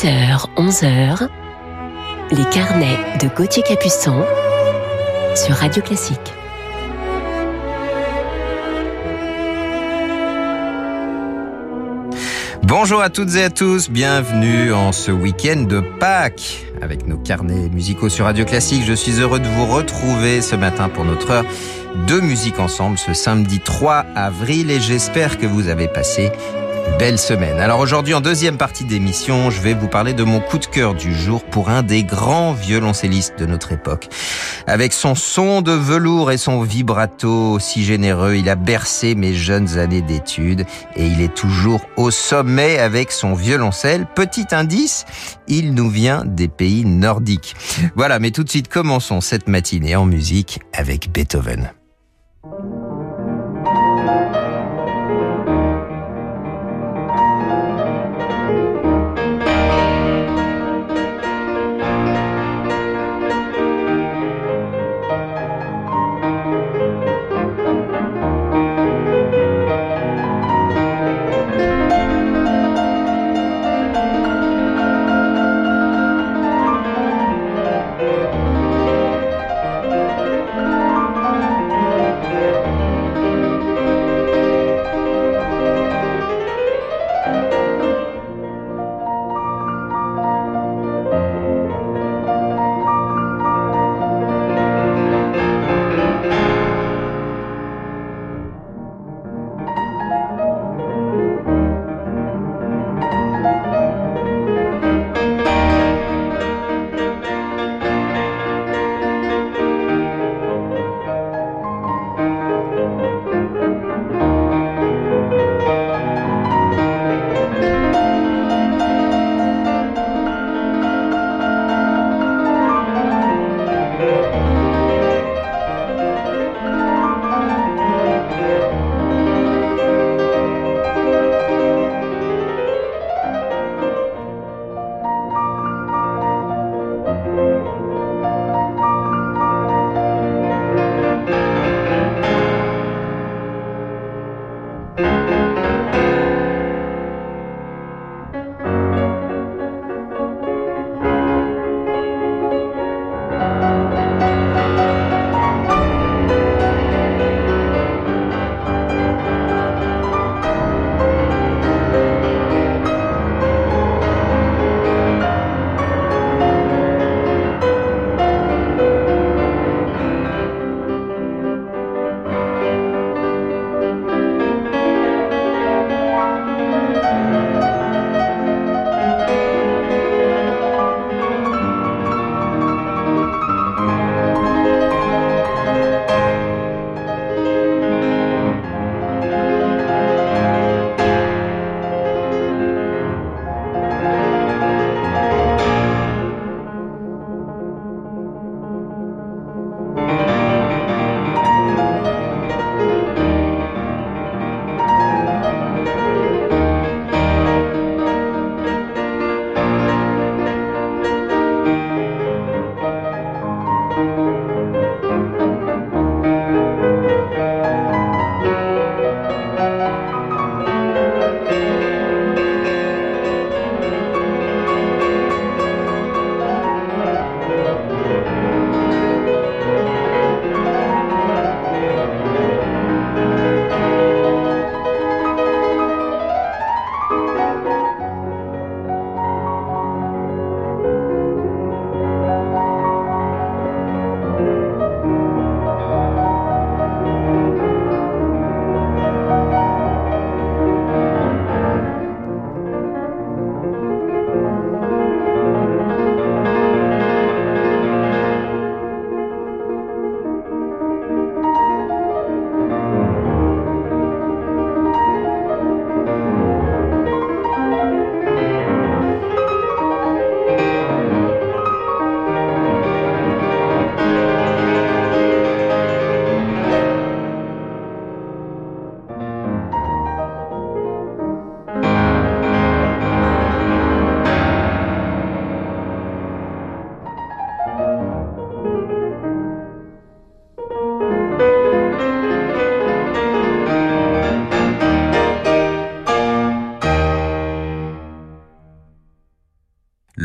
10h, 11h, les carnets de Gauthier Capuçon sur Radio Classique. Bonjour à toutes et à tous, bienvenue en ce week-end de Pâques avec nos carnets musicaux sur Radio Classique. Je suis heureux de vous retrouver ce matin pour notre heure de musique ensemble ce samedi 3 avril et j'espère que vous avez passé belle semaine. Alors aujourd'hui, en deuxième partie d'émission, je vais vous parler de mon coup de cœur du jour pour un des grands violoncellistes de notre époque. Avec son son de velours et son vibrato si généreux, il a bercé mes jeunes années d'études et il est toujours au sommet avec son violoncelle. Petit indice, il nous vient des pays nordiques. Voilà, mais tout de suite, commençons cette matinée en musique avec Beethoven.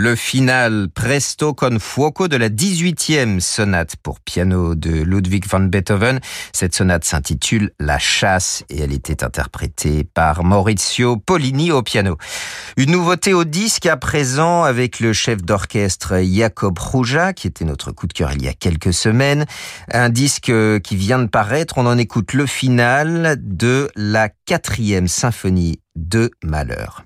Le final Presto con fuoco de la 18e sonate pour piano de Ludwig van Beethoven. Cette sonate s'intitule La chasse et elle était interprétée par Maurizio Polini au piano. Une nouveauté au disque à présent avec le chef d'orchestre Jacob Rouja qui était notre coup de cœur il y a quelques semaines. Un disque qui vient de paraître, on en écoute le final de la quatrième symphonie de Malheur.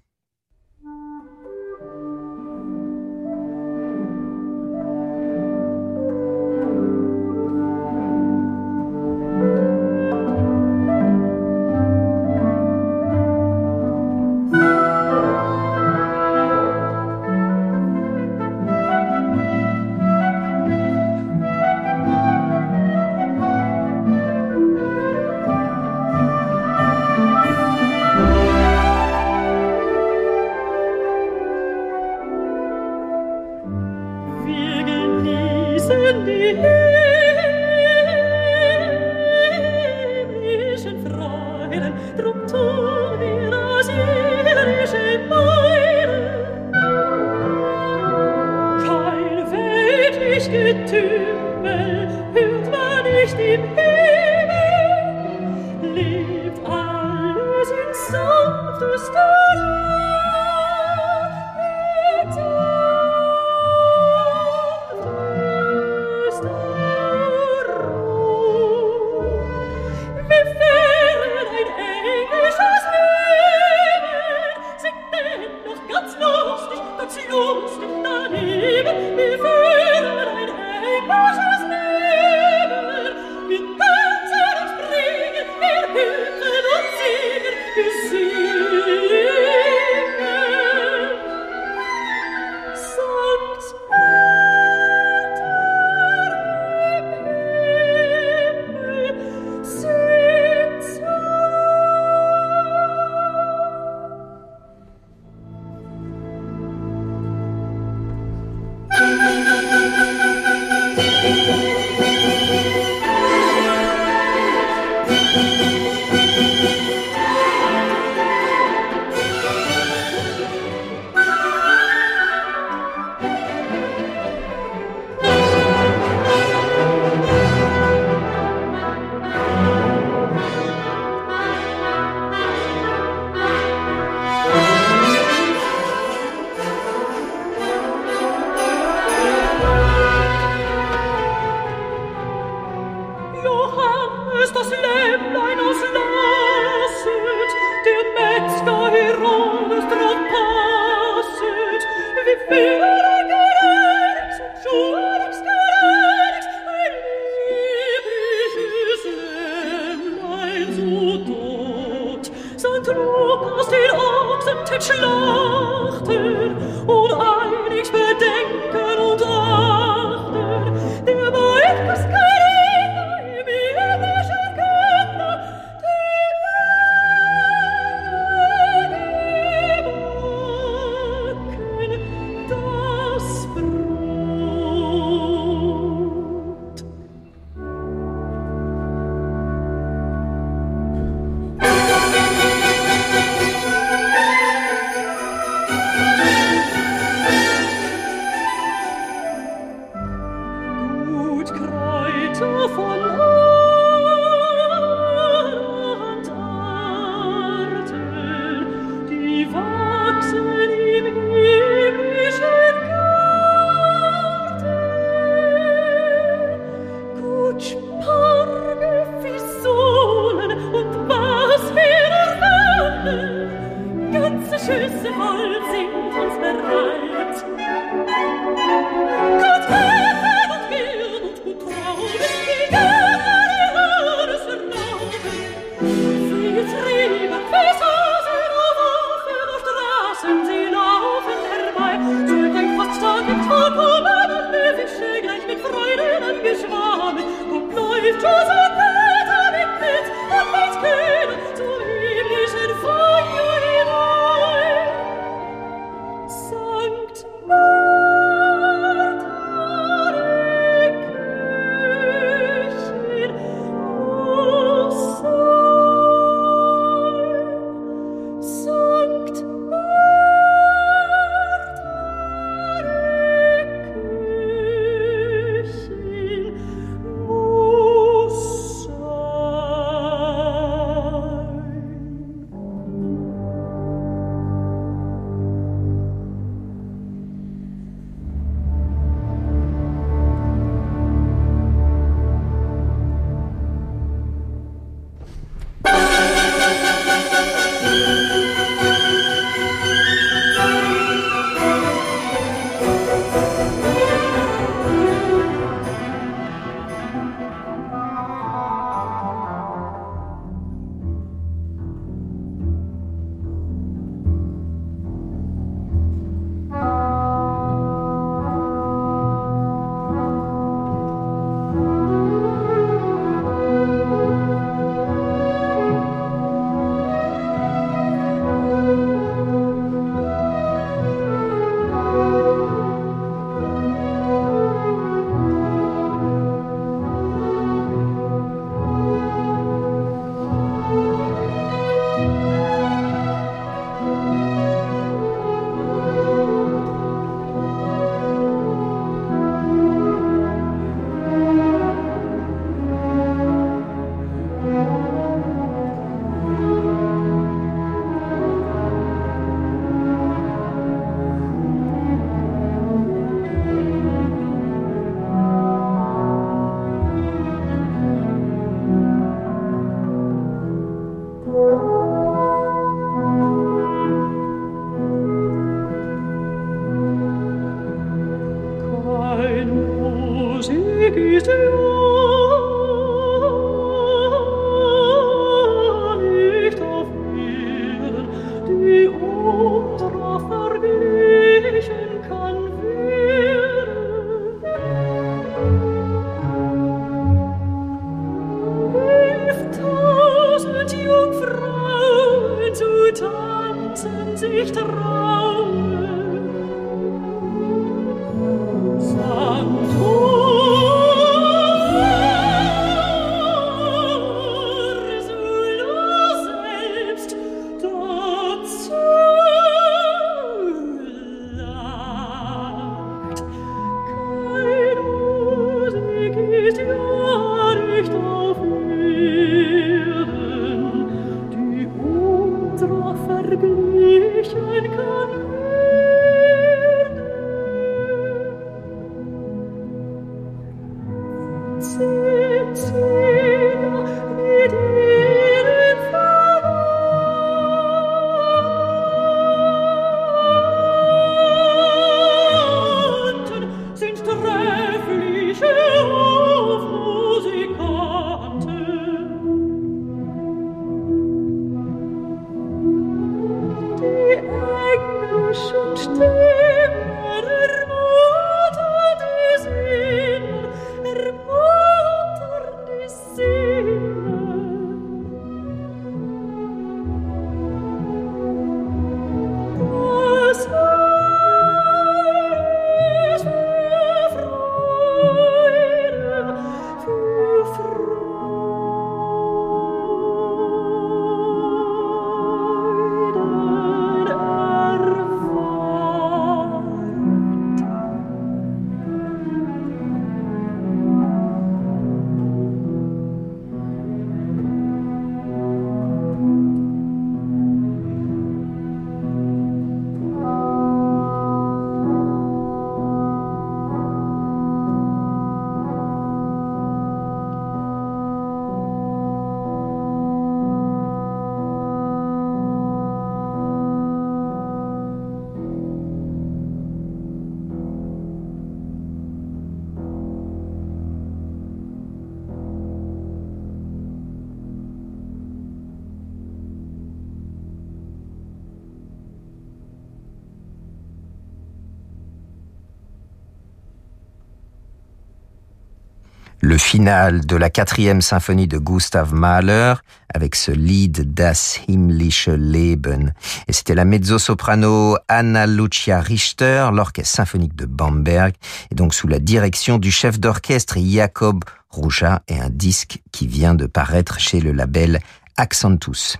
Le final de la quatrième symphonie de Gustav Mahler avec ce lead Das himmlische Leben. Et c'était la mezzo-soprano Anna Lucia Richter, l'orchestre symphonique de Bamberg, et donc sous la direction du chef d'orchestre Jacob Rouja et un disque qui vient de paraître chez le label Accentus.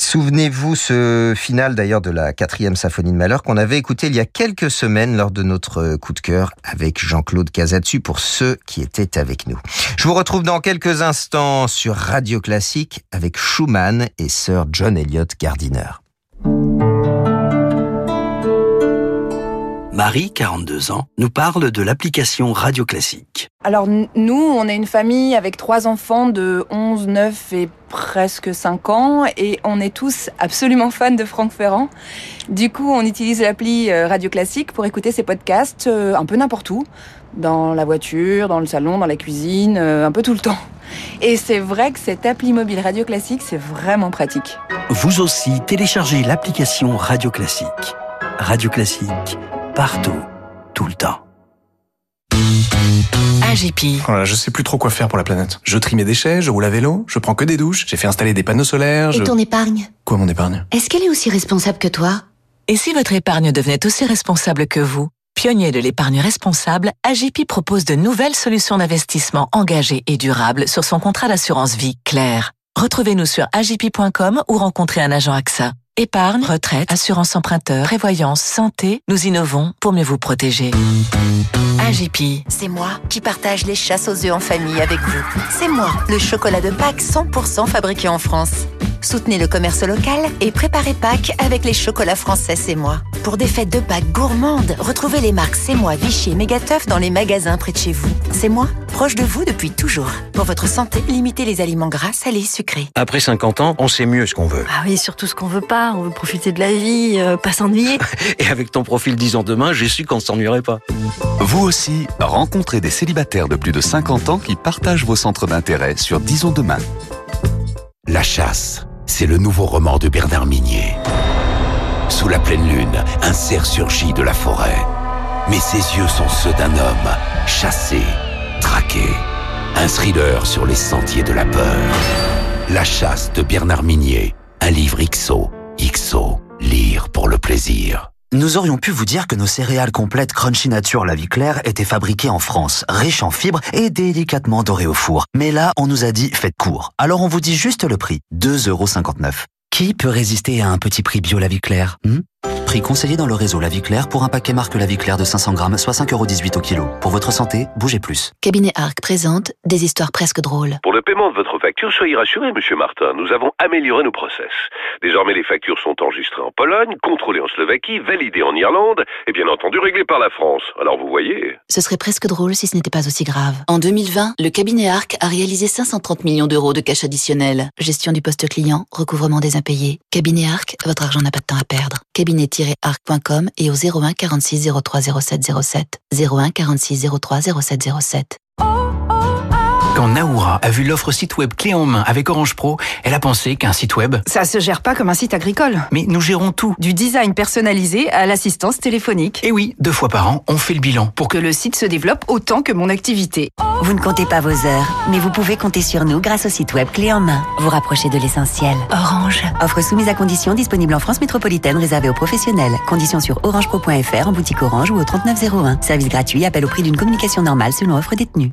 Souvenez-vous ce final d'ailleurs de la quatrième symphonie de Malheur qu'on avait écouté il y a quelques semaines lors de notre coup de cœur avec Jean-Claude Casatsu pour ceux qui étaient avec nous. Je vous retrouve dans quelques instants sur Radio Classique avec Schumann et Sir John Elliott Gardiner. Marie, 42 ans, nous parle de l'application Radio Classique. Alors nous, on est une famille avec trois enfants de 11, 9 et presque 5 ans et on est tous absolument fans de Franck Ferrand. Du coup, on utilise l'appli euh, Radio Classique pour écouter ses podcasts euh, un peu n'importe où, dans la voiture, dans le salon, dans la cuisine, euh, un peu tout le temps. Et c'est vrai que cette appli mobile Radio Classique, c'est vraiment pratique. Vous aussi, téléchargez l'application Radio Classique. Radio Classique partout, tout le temps. AGP. Voilà, je sais plus trop quoi faire pour la planète. Je trie mes déchets, je roule à vélo, je prends que des douches, j'ai fait installer des panneaux solaires. Et ton épargne? Quoi mon épargne? Est-ce qu'elle est aussi responsable que toi? Et si votre épargne devenait aussi responsable que vous? Pionnier de l'épargne responsable, AGP propose de nouvelles solutions d'investissement engagées et durables sur son contrat d'assurance vie clair. Retrouvez-nous sur agp.com ou rencontrez un agent AXA. Épargne, retraite, assurance emprunteur, prévoyance, santé, nous innovons pour mieux vous protéger. AGP. C'est moi qui partage les chasses aux œufs en famille avec vous. C'est moi, le chocolat de Pâques 100% fabriqué en France. Soutenez le commerce local et préparez Pâques avec les chocolats français C'est moi. Pour des fêtes de Pâques gourmandes, retrouvez les marques C'est moi, Vichy et Mégateuf dans les magasins près de chez vous. C'est moi, proche de vous depuis toujours. Pour votre santé, limitez les aliments gras, salés, sucrés. Après 50 ans, on sait mieux ce qu'on veut. Ah oui, surtout ce qu'on veut pas on veut profiter de la vie, euh, pas s'ennuyer. Et avec ton profil 10 ans demain, j'ai su qu'on ne s'ennuierait pas. Vous aussi, rencontrez des célibataires de plus de 50 ans qui partagent vos centres d'intérêt sur Disons demain. La chasse, c'est le nouveau roman de Bernard Minier. Sous la pleine lune, un cerf surgit de la forêt. Mais ses yeux sont ceux d'un homme, chassé, traqué. Un thriller sur les sentiers de la peur. La chasse de Bernard Minier, un livre XO. XO. lire pour le plaisir. Nous aurions pu vous dire que nos céréales complètes Crunchy Nature La Vie Claire étaient fabriquées en France, riches en fibres et délicatement dorées au four. Mais là, on nous a dit faites court. Alors on vous dit juste le prix, 2,59€. Qui peut résister à un petit prix bio La Vie Claire hmm? Prix conseillé dans le réseau La Vie Claire pour un paquet marque La Vie Claire de 500 grammes, soit 5,18€ au kilo. Pour votre santé, bougez plus. Cabinet Arc présente des histoires presque drôles. Pour le paiement de votre facture, soyez rassuré, monsieur Martin. Nous avons amélioré nos process. Désormais, les factures sont enregistrées en Pologne, contrôlées en Slovaquie, validées en Irlande et bien entendu réglées par la France. Alors vous voyez. Ce serait presque drôle si ce n'était pas aussi grave. En 2020, le cabinet Arc a réalisé 530 millions d'euros de cash additionnel. Gestion du poste client, recouvrement des impayés. Cabinet Arc, votre argent n'a pas de temps à perdre. Cabinet-arc.com et au 01 46 03 07 07. 01 46 03 07 07. Quand Naoura a vu l'offre site web clé en main avec Orange Pro, elle a pensé qu'un site web... Ça se gère pas comme un site agricole. Mais nous gérons tout. Du design personnalisé à l'assistance téléphonique. Et oui, deux fois par an, on fait le bilan. Pour que le site se développe autant que mon activité. Vous ne comptez pas vos heures, mais vous pouvez compter sur nous grâce au site web clé en main. Vous rapprochez de l'essentiel. Orange. Offre soumise à conditions disponible en France métropolitaine réservée aux professionnels. Conditions sur orangepro.fr en boutique Orange ou au 3901. Service gratuit, appel au prix d'une communication normale selon offre détenue.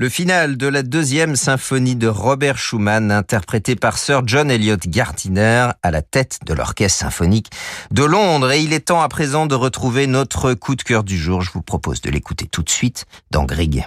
Le final de la deuxième symphonie de Robert Schumann, interprétée par Sir John Elliott Gardiner à la tête de l'Orchestre symphonique de Londres. Et il est temps à présent de retrouver notre coup de cœur du jour. Je vous propose de l'écouter tout de suite dans Grieg.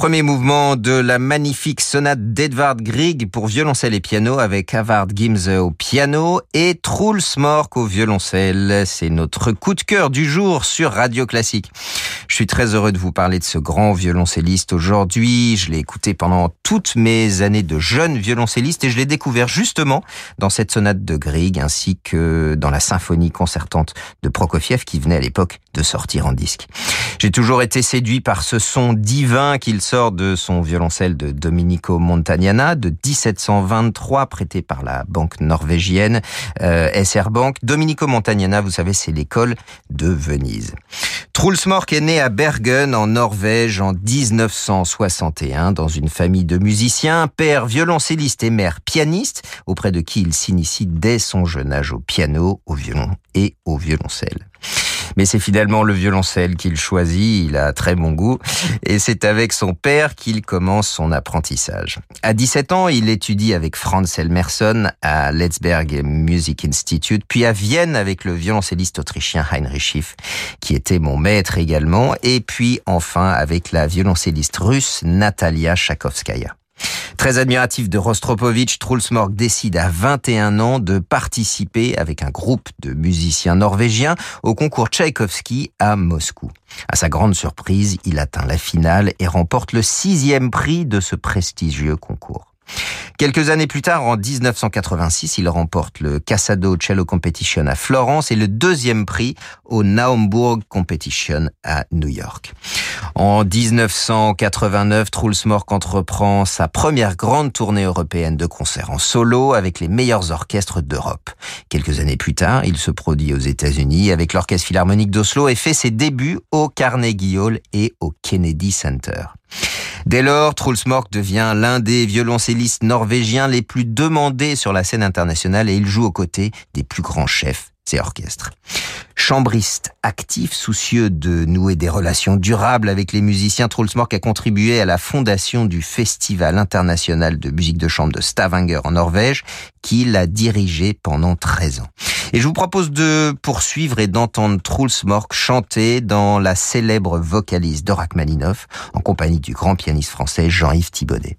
Premier mouvement de la magnifique sonate d'Edvard Grieg pour violoncelle et piano avec Havard Gimse au piano et Truls Mork au violoncelle. C'est notre coup de cœur du jour sur Radio Classique. Je suis très heureux de vous parler de ce grand violoncelliste aujourd'hui. Je l'ai écouté pendant toutes mes années de jeune violoncelliste et je l'ai découvert justement dans cette sonate de Grieg ainsi que dans la symphonie concertante de Prokofiev qui venait à l'époque de sortir en disque. J'ai toujours été séduit par ce son divin qu'il sort de son violoncelle de Domenico Montagnana de 1723 prêté par la banque norvégienne euh, SR Bank. Domenico Montagnana, vous savez, c'est l'école de Venise. Truls Mork est né à Bergen en Norvège en 1961 dans une famille de musiciens, père violoncelliste et mère pianiste auprès de qui il s'initie dès son jeune âge au piano, au violon et au violoncelle. Mais c'est finalement le violoncelle qu'il choisit, il a très bon goût, et c'est avec son père qu'il commence son apprentissage. À 17 ans, il étudie avec Franz Elmerson à Letzberg Music Institute, puis à Vienne avec le violoncelliste autrichien Heinrich Schiff, qui était mon maître également, et puis enfin avec la violoncelliste russe Natalia Chakovskaya. Très admiratif de Rostropovitch, Truls décide à 21 ans de participer avec un groupe de musiciens norvégiens au concours Tchaïkovski à Moscou. À sa grande surprise, il atteint la finale et remporte le sixième prix de ce prestigieux concours. Quelques années plus tard, en 1986, il remporte le Casado Cello Competition à Florence et le deuxième prix au Naumburg Competition à New York. En 1989, Truls Mork entreprend sa première grande tournée européenne de concerts en solo avec les meilleurs orchestres d'Europe. Quelques années plus tard, il se produit aux États-Unis avec l'Orchestre Philharmonique d'Oslo et fait ses débuts au Carnegie Hall et au Kennedy Center. Dès lors, Truls Mork devient l'un des violoncellistes norvégiens les plus demandés sur la scène internationale et il joue aux côtés des plus grands chefs et orchestres. Chambriste actif, soucieux de nouer des relations durables avec les musiciens, Truls Mork a contribué à la fondation du Festival international de musique de chambre de Stavanger en Norvège, qu'il a dirigé pendant 13 ans. Et je vous propose de poursuivre et d'entendre Truls Mork chanter dans la célèbre vocalise de Rachmaninoff en compagnie du grand pianiste français Jean-Yves Thibaudet.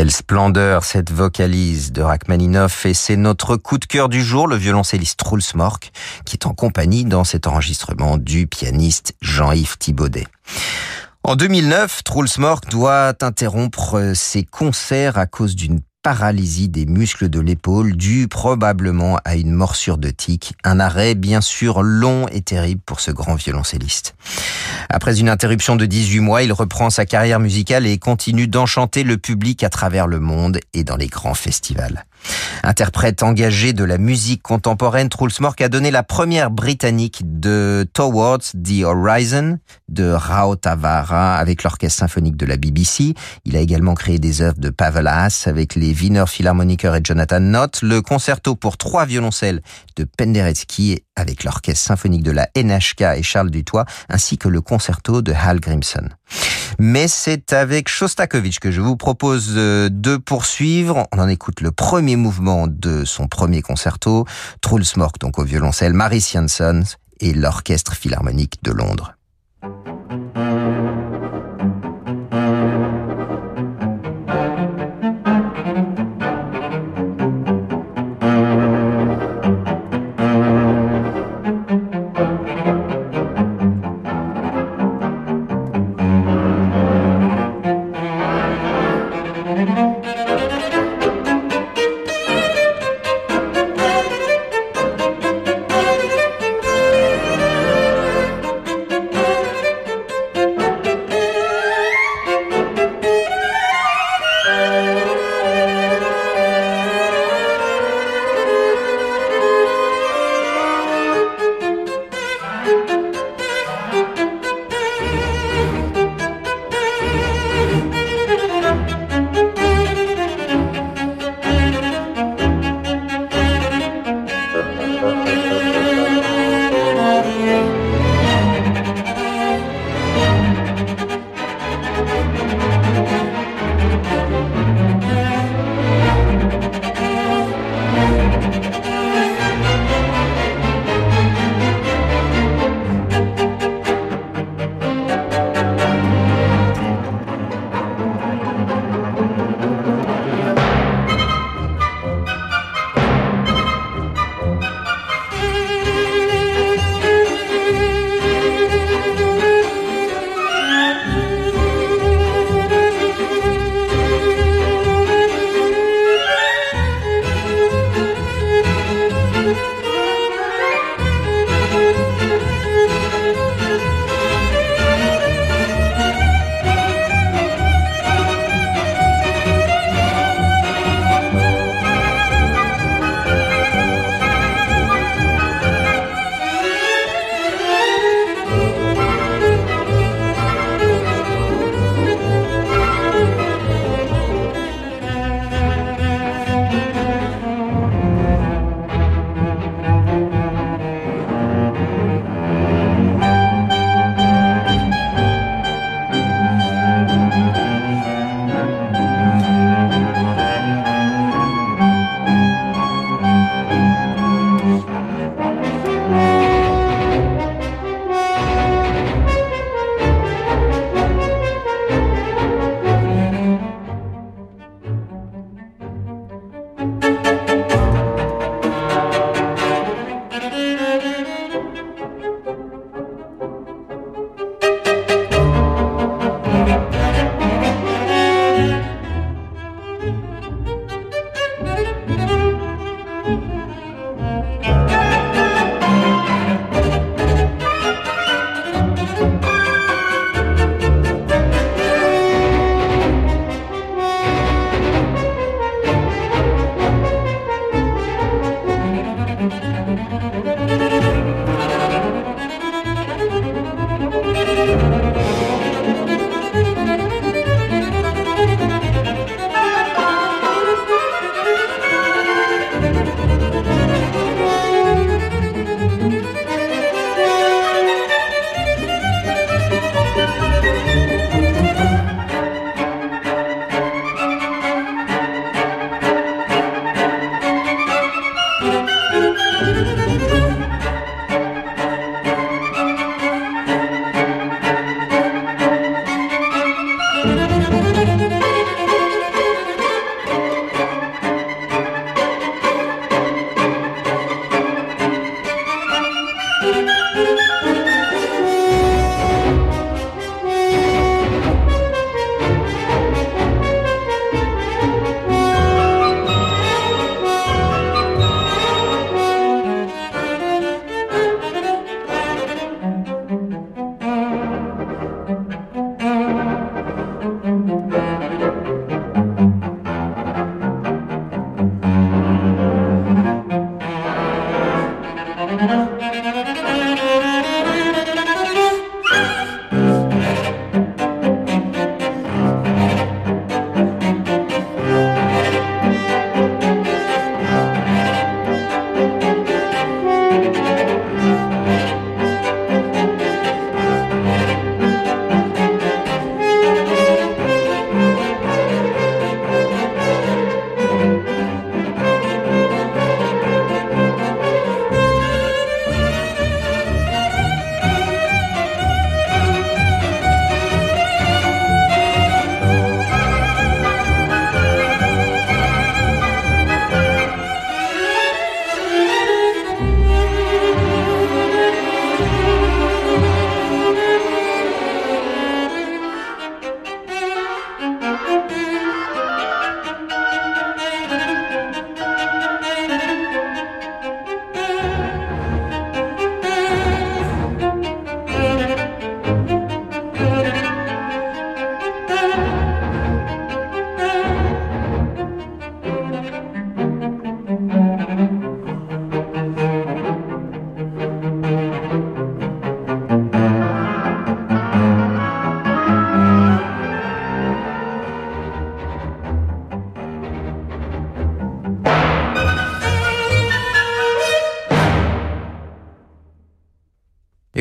Quelle splendeur cette vocalise de Rachmaninoff et c'est notre coup de cœur du jour, le violoncelliste Truls qui est en compagnie dans cet enregistrement du pianiste Jean-Yves Thibaudet. En 2009, Truls Mork doit interrompre ses concerts à cause d'une paralysie des muscles de l'épaule due probablement à une morsure de tique, un arrêt bien sûr long et terrible pour ce grand violoncelliste. Après une interruption de 18 mois, il reprend sa carrière musicale et continue d'enchanter le public à travers le monde et dans les grands festivals. Interprète engagé de la musique contemporaine, Truls Mork a donné la première britannique de Towards the Horizon de Rao Tavara avec l'orchestre symphonique de la BBC. Il a également créé des œuvres de Pavel Haas avec les Wiener Philharmoniker et Jonathan Nott, le concerto pour trois violoncelles de Penderecki avec l'orchestre symphonique de la NHK et Charles Dutoit, ainsi que le concerto de Hal Grimson. Mais c'est avec Shostakovich que je vous propose euh, de poursuivre. On en écoute le premier mouvement de son premier concerto, Truls Mork donc au violoncelle, Maris Jansson et l'orchestre philharmonique de Londres.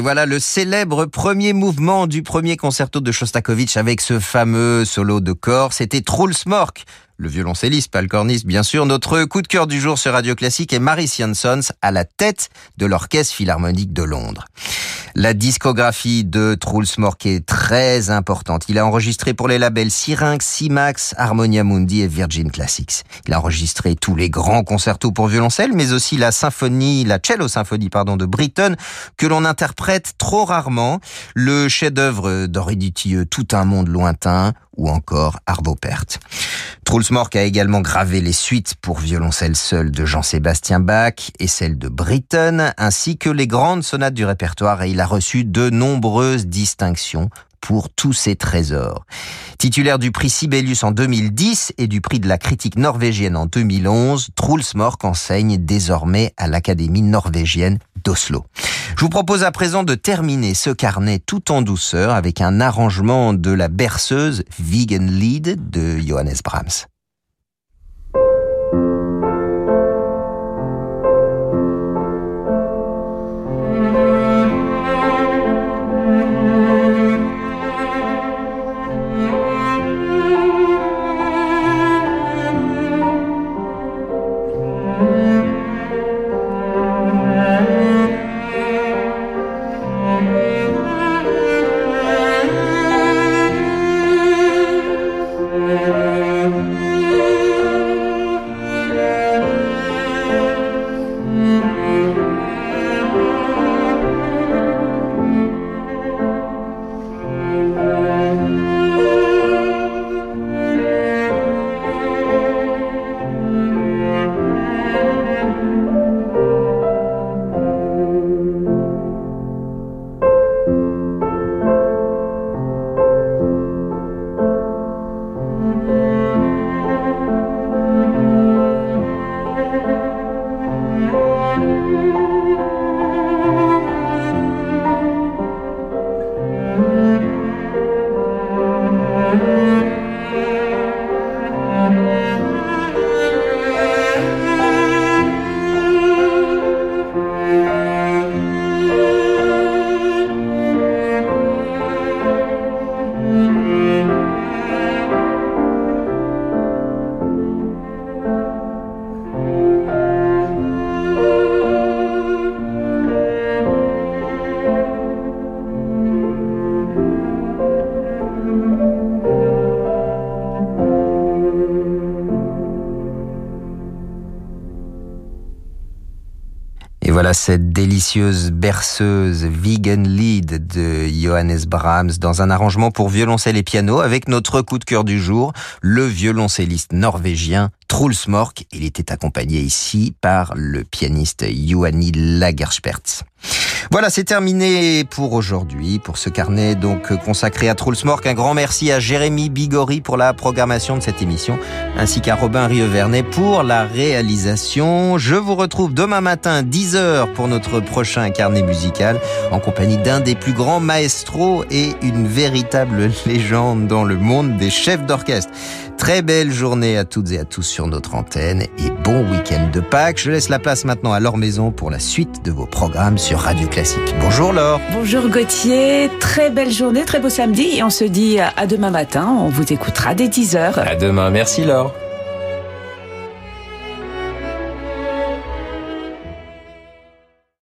Voilà le célèbre premier mouvement du premier concerto de Shostakovich avec ce fameux solo de corps. C'était Trulsmork, le violoncelliste, pas le corniste, bien sûr. Notre coup de cœur du jour sur Radio Classique est Maris Jansons à la tête de l'Orchestre Philharmonique de Londres. La discographie de Truls Mork est très importante. Il a enregistré pour les labels Syrinx, Simax, Harmonia Mundi et Virgin Classics. Il a enregistré tous les grands concertos pour violoncelle, mais aussi la symphonie, la cello symphonie, pardon, de Britten, que l'on interprète trop rarement. Le chef-d'œuvre d'Auriditieux, Tout un monde lointain, ou encore Arvo Pärt. A également gravé les suites pour violoncelle seul de Jean-Sébastien Bach et celles de Britten, ainsi que les grandes sonates du répertoire et il a reçu de nombreuses distinctions pour tous ses trésors. Titulaire du prix Sibelius en 2010 et du prix de la critique norvégienne en 2011, Truls Mork enseigne désormais à l'Académie norvégienne d'Oslo. Je vous propose à présent de terminer ce carnet tout en douceur avec un arrangement de la berceuse Vegan Lead de Johannes Brahms. Délicieuse berceuse vegan lead de Johannes Brahms dans un arrangement pour violoncelle et piano avec notre coup de cœur du jour, le violoncelliste norvégien Truls Mork. Il était accompagné ici par le pianiste Johanni Lagerspertz. Voilà, c'est terminé pour aujourd'hui, pour ce carnet donc consacré à Mork. Un grand merci à Jérémy Bigori pour la programmation de cette émission, ainsi qu'à Robin Rievernet pour la réalisation. Je vous retrouve demain matin 10h pour notre prochain carnet musical, en compagnie d'un des plus grands maestros et une véritable légende dans le monde des chefs d'orchestre. Très belle journée à toutes et à tous sur notre antenne et bon week-end de Pâques. Je laisse la place maintenant à Laure Maison pour la suite de vos programmes sur Radio Classique. Bonjour Laure. Bonjour Gauthier. Très belle journée, très beau samedi et on se dit à demain matin. On vous écoutera dès 10h. À demain. Merci Laure.